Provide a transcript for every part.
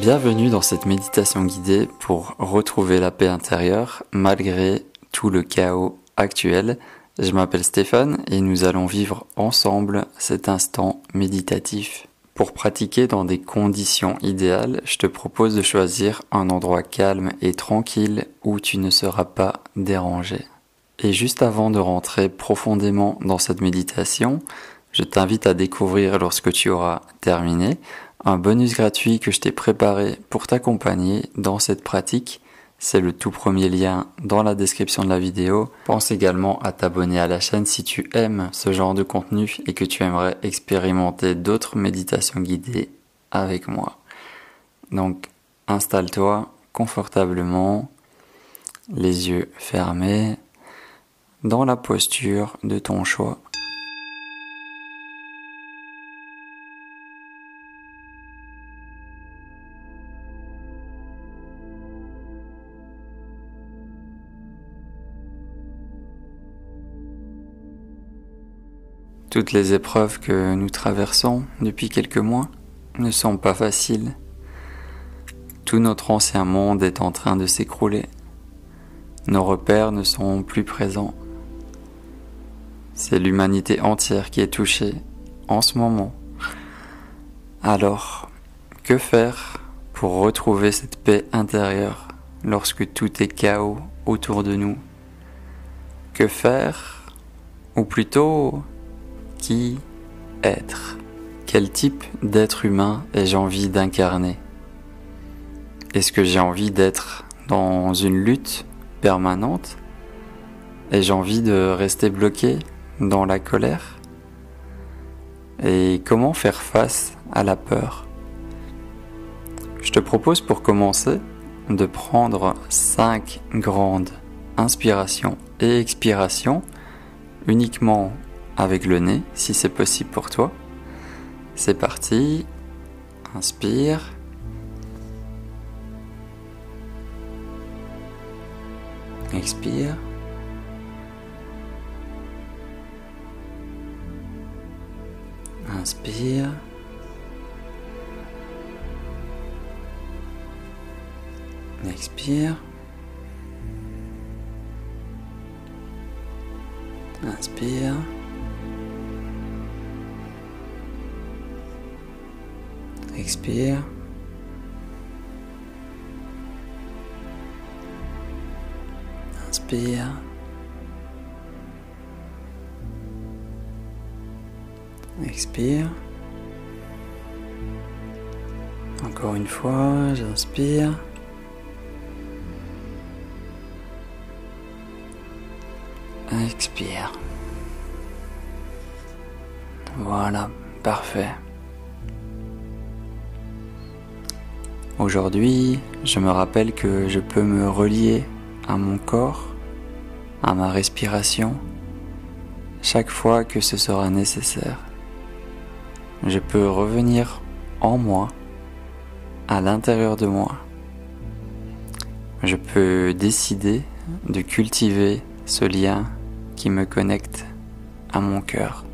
Bienvenue dans cette méditation guidée pour retrouver la paix intérieure malgré tout le chaos actuel. Je m'appelle Stéphane et nous allons vivre ensemble cet instant méditatif. Pour pratiquer dans des conditions idéales, je te propose de choisir un endroit calme et tranquille où tu ne seras pas dérangé. Et juste avant de rentrer profondément dans cette méditation, je t'invite à découvrir lorsque tu auras terminé un bonus gratuit que je t'ai préparé pour t'accompagner dans cette pratique. C'est le tout premier lien dans la description de la vidéo. Pense également à t'abonner à la chaîne si tu aimes ce genre de contenu et que tu aimerais expérimenter d'autres méditations guidées avec moi. Donc installe-toi confortablement, les yeux fermés, dans la posture de ton choix. Toutes les épreuves que nous traversons depuis quelques mois ne sont pas faciles. Tout notre ancien monde est en train de s'écrouler. Nos repères ne sont plus présents. C'est l'humanité entière qui est touchée en ce moment. Alors, que faire pour retrouver cette paix intérieure lorsque tout est chaos autour de nous? Que faire? Ou plutôt, qui être. Quel type d'être humain ai-je envie d'incarner? Est-ce que j'ai envie d'être dans une lutte permanente? Ai-je envie de rester bloqué dans la colère? Et comment faire face à la peur? Je te propose pour commencer de prendre cinq grandes inspirations et expirations uniquement avec le nez, si c'est possible pour toi. C'est parti. Inspire. Expire. Inspire. Expire. Inspire. Expire. Inspire. Expire. Encore une fois, j'inspire. Expire. Voilà, parfait. Aujourd'hui, je me rappelle que je peux me relier à mon corps, à ma respiration, chaque fois que ce sera nécessaire. Je peux revenir en moi, à l'intérieur de moi. Je peux décider de cultiver ce lien qui me connecte à mon cœur.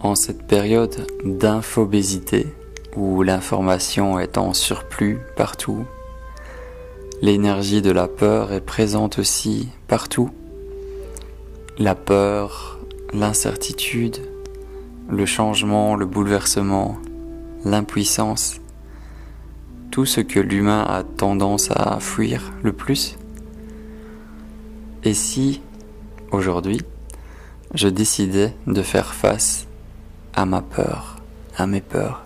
En cette période d'infobésité où l'information est en surplus partout, l'énergie de la peur est présente aussi partout. La peur, l'incertitude, le changement, le bouleversement, l'impuissance, tout ce que l'humain a tendance à fuir le plus. Et si, aujourd'hui, je décidais de faire face à ma peur, à mes peurs.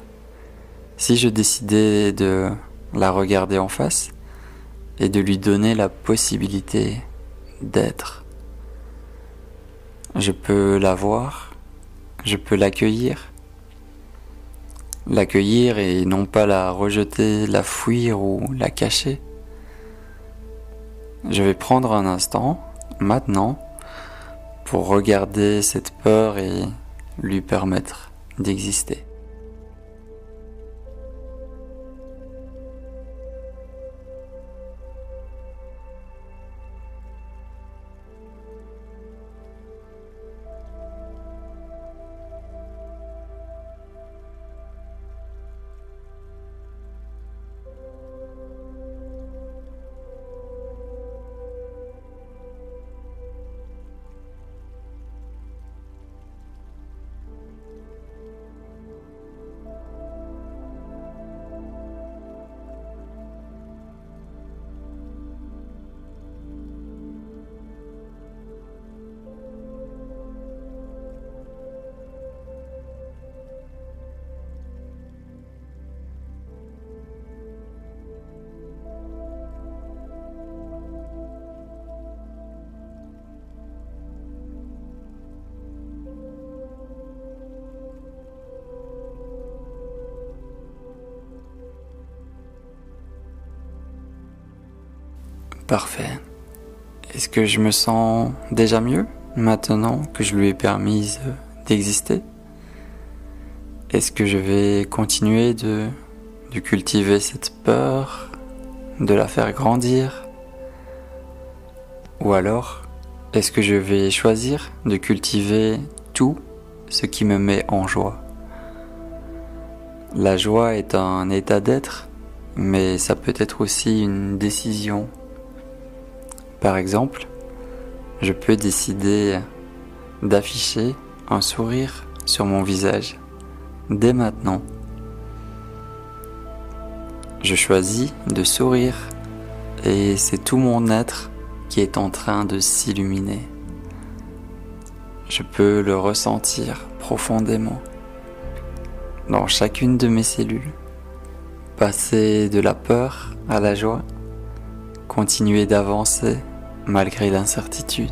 Si je décidais de la regarder en face et de lui donner la possibilité d'être, je peux la voir je peux l'accueillir. L'accueillir et non pas la rejeter, la fuir ou la cacher. Je vais prendre un instant, maintenant, pour regarder cette peur et lui permettre d'exister. Parfait. Est-ce que je me sens déjà mieux maintenant que je lui ai permis d'exister? Est-ce que je vais continuer de, de cultiver cette peur, de la faire grandir? Ou alors, est-ce que je vais choisir de cultiver tout ce qui me met en joie? La joie est un état d'être, mais ça peut être aussi une décision par exemple, je peux décider d'afficher un sourire sur mon visage dès maintenant. Je choisis de sourire et c'est tout mon être qui est en train de s'illuminer. Je peux le ressentir profondément dans chacune de mes cellules. Passer de la peur à la joie, continuer d'avancer malgré l'incertitude.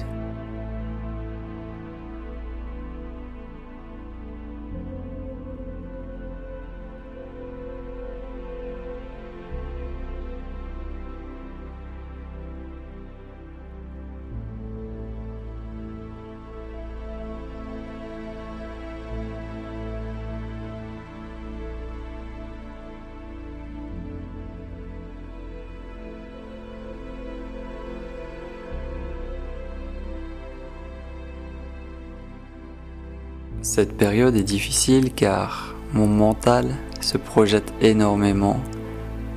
Cette période est difficile car mon mental se projette énormément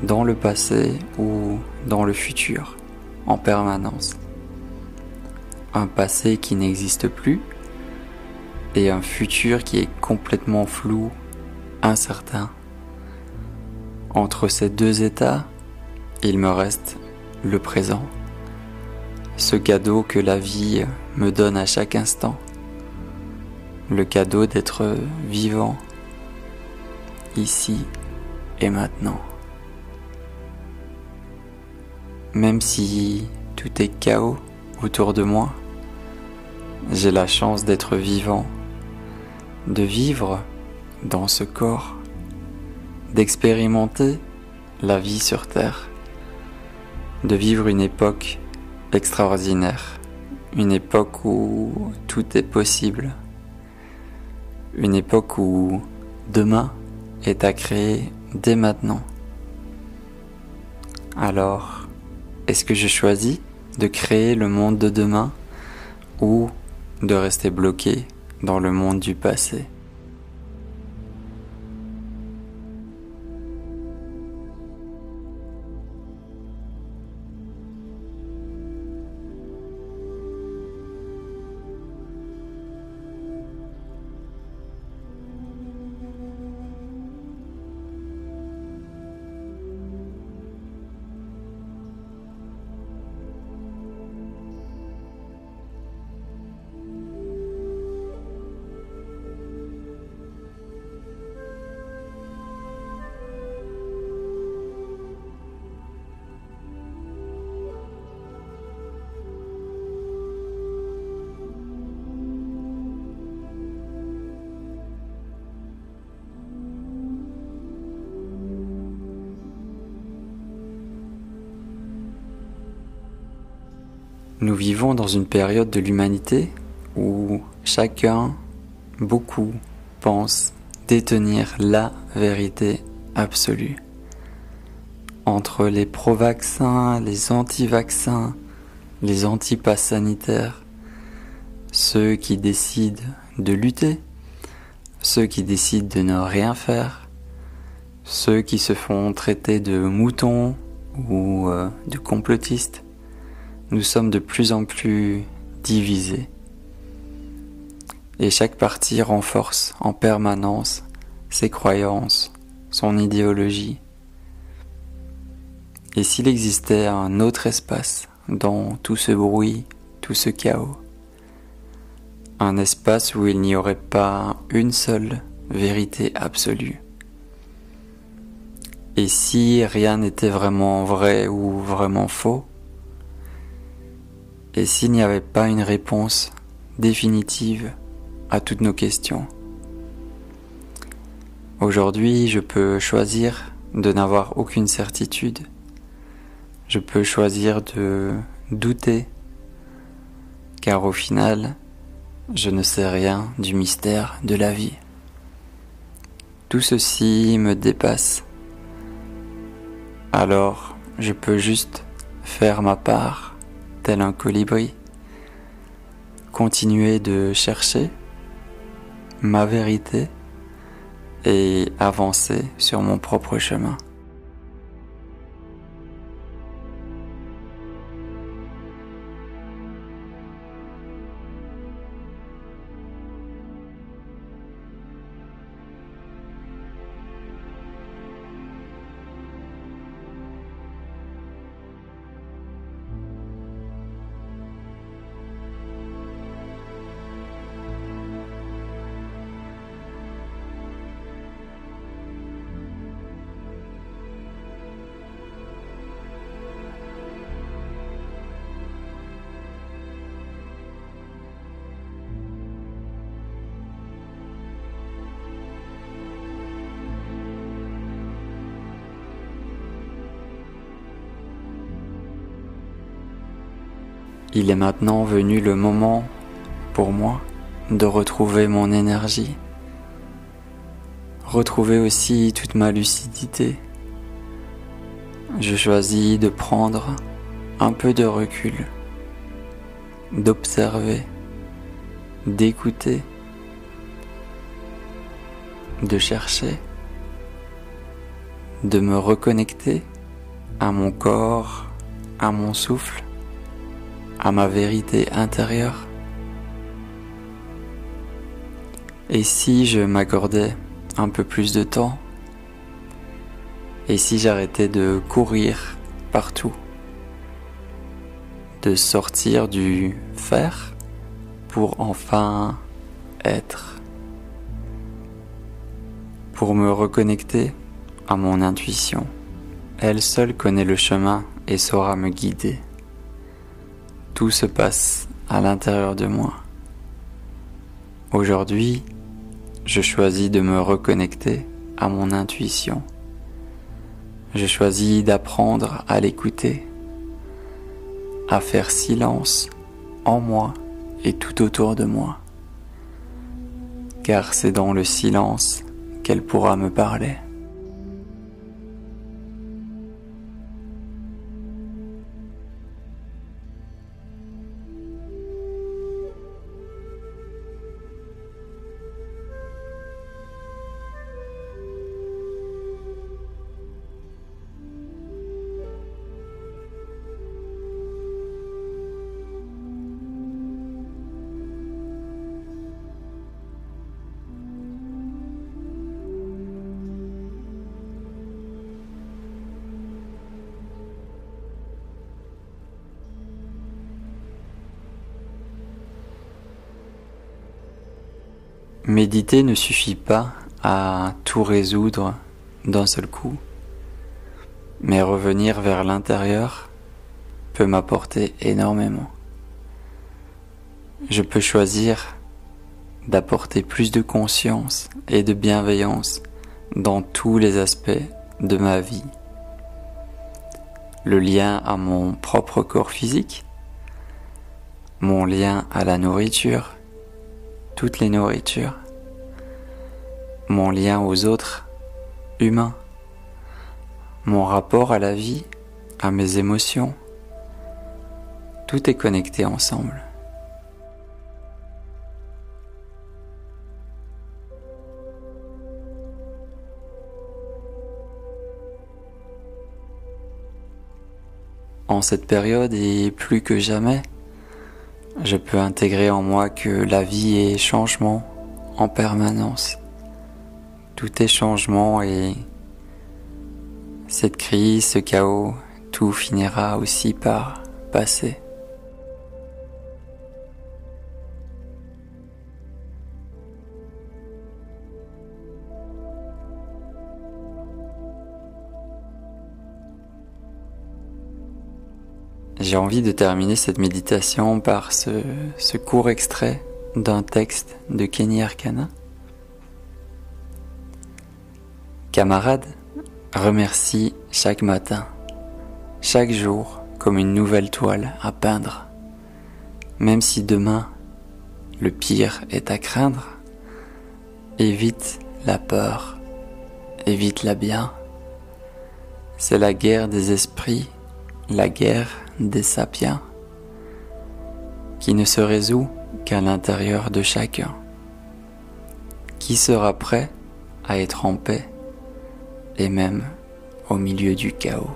dans le passé ou dans le futur en permanence. Un passé qui n'existe plus et un futur qui est complètement flou, incertain. Entre ces deux états, il me reste le présent, ce cadeau que la vie me donne à chaque instant le cadeau d'être vivant ici et maintenant. Même si tout est chaos autour de moi, j'ai la chance d'être vivant, de vivre dans ce corps, d'expérimenter la vie sur Terre, de vivre une époque extraordinaire, une époque où tout est possible une époque où demain est à créer dès maintenant. Alors, est-ce que je choisis de créer le monde de demain ou de rester bloqué dans le monde du passé? Nous vivons dans une période de l'humanité où chacun, beaucoup, pense détenir la vérité absolue. Entre les pro-vaccins, les anti-vaccins, les anti-pass sanitaires, ceux qui décident de lutter, ceux qui décident de ne rien faire, ceux qui se font traiter de moutons ou euh, de complotistes, nous sommes de plus en plus divisés. Et chaque parti renforce en permanence ses croyances, son idéologie. Et s'il existait un autre espace dans tout ce bruit, tout ce chaos, un espace où il n'y aurait pas une seule vérité absolue. Et si rien n'était vraiment vrai ou vraiment faux, et s'il n'y avait pas une réponse définitive à toutes nos questions. Aujourd'hui, je peux choisir de n'avoir aucune certitude. Je peux choisir de douter, car au final, je ne sais rien du mystère de la vie. Tout ceci me dépasse. Alors, je peux juste faire ma part, tel un colibri, continuer de chercher ma vérité et avancer sur mon propre chemin. Il est maintenant venu le moment pour moi de retrouver mon énergie, retrouver aussi toute ma lucidité. Je choisis de prendre un peu de recul, d'observer, d'écouter, de chercher, de me reconnecter à mon corps, à mon souffle à ma vérité intérieure Et si je m'accordais un peu plus de temps? Et si j'arrêtais de courir partout? De sortir du faire pour enfin être? Pour me reconnecter à mon intuition. Elle seule connaît le chemin et saura me guider. Tout se passe à l'intérieur de moi. Aujourd'hui, je choisis de me reconnecter à mon intuition. Je choisis d'apprendre à l'écouter, à faire silence en moi et tout autour de moi. Car c'est dans le silence qu'elle pourra me parler. Méditer ne suffit pas à tout résoudre d'un seul coup, mais revenir vers l'intérieur peut m'apporter énormément. Je peux choisir d'apporter plus de conscience et de bienveillance dans tous les aspects de ma vie. Le lien à mon propre corps physique, mon lien à la nourriture, toutes les nourritures, mon lien aux autres humains, mon rapport à la vie, à mes émotions, tout est connecté ensemble. En cette période et plus que jamais, je peux intégrer en moi que la vie est changement en permanence. Tout est changement et cette crise, ce chaos, tout finira aussi par passer. J'ai envie de terminer cette méditation par ce, court extrait d'un texte de Kenny Arcana. Camarade, remercie chaque matin, chaque jour comme une nouvelle toile à peindre. Même si demain le pire est à craindre, évite la peur, évite la bien. C'est la guerre des esprits, la guerre des sapiens qui ne se résout qu'à l'intérieur de chacun. Qui sera prêt à être en paix et même au milieu du chaos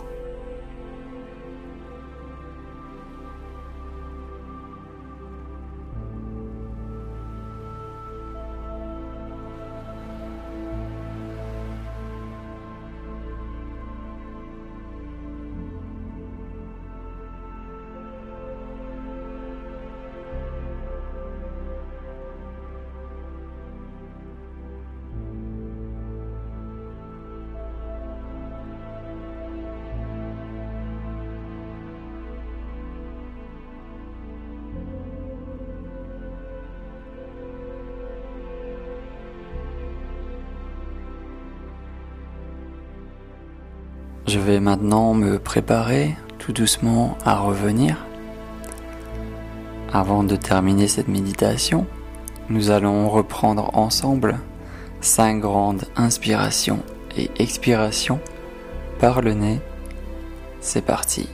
Je vais maintenant me préparer tout doucement à revenir. Avant de terminer cette méditation, nous allons reprendre ensemble cinq grandes inspirations et expirations par le nez. C'est parti.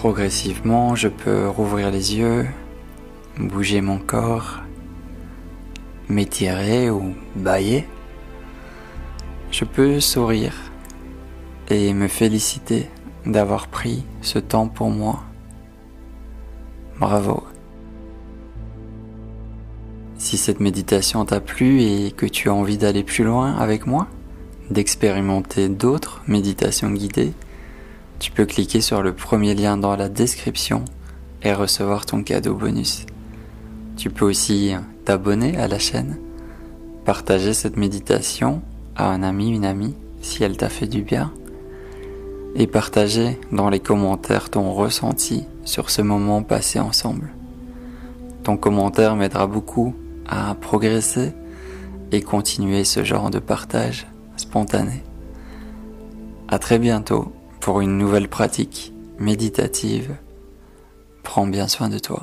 Progressivement, je peux rouvrir les yeux, bouger mon corps, m'étirer ou bailler. Je peux sourire et me féliciter d'avoir pris ce temps pour moi. Bravo. Si cette méditation t'a plu et que tu as envie d'aller plus loin avec moi, d'expérimenter d'autres méditations guidées, tu peux cliquer sur le premier lien dans la description et recevoir ton cadeau bonus. Tu peux aussi t'abonner à la chaîne, partager cette méditation à un ami, une amie, si elle t'a fait du bien, et partager dans les commentaires ton ressenti sur ce moment passé ensemble. Ton commentaire m'aidera beaucoup à progresser et continuer ce genre de partage spontané. À très bientôt pour une nouvelle pratique méditative. Prends bien soin de toi.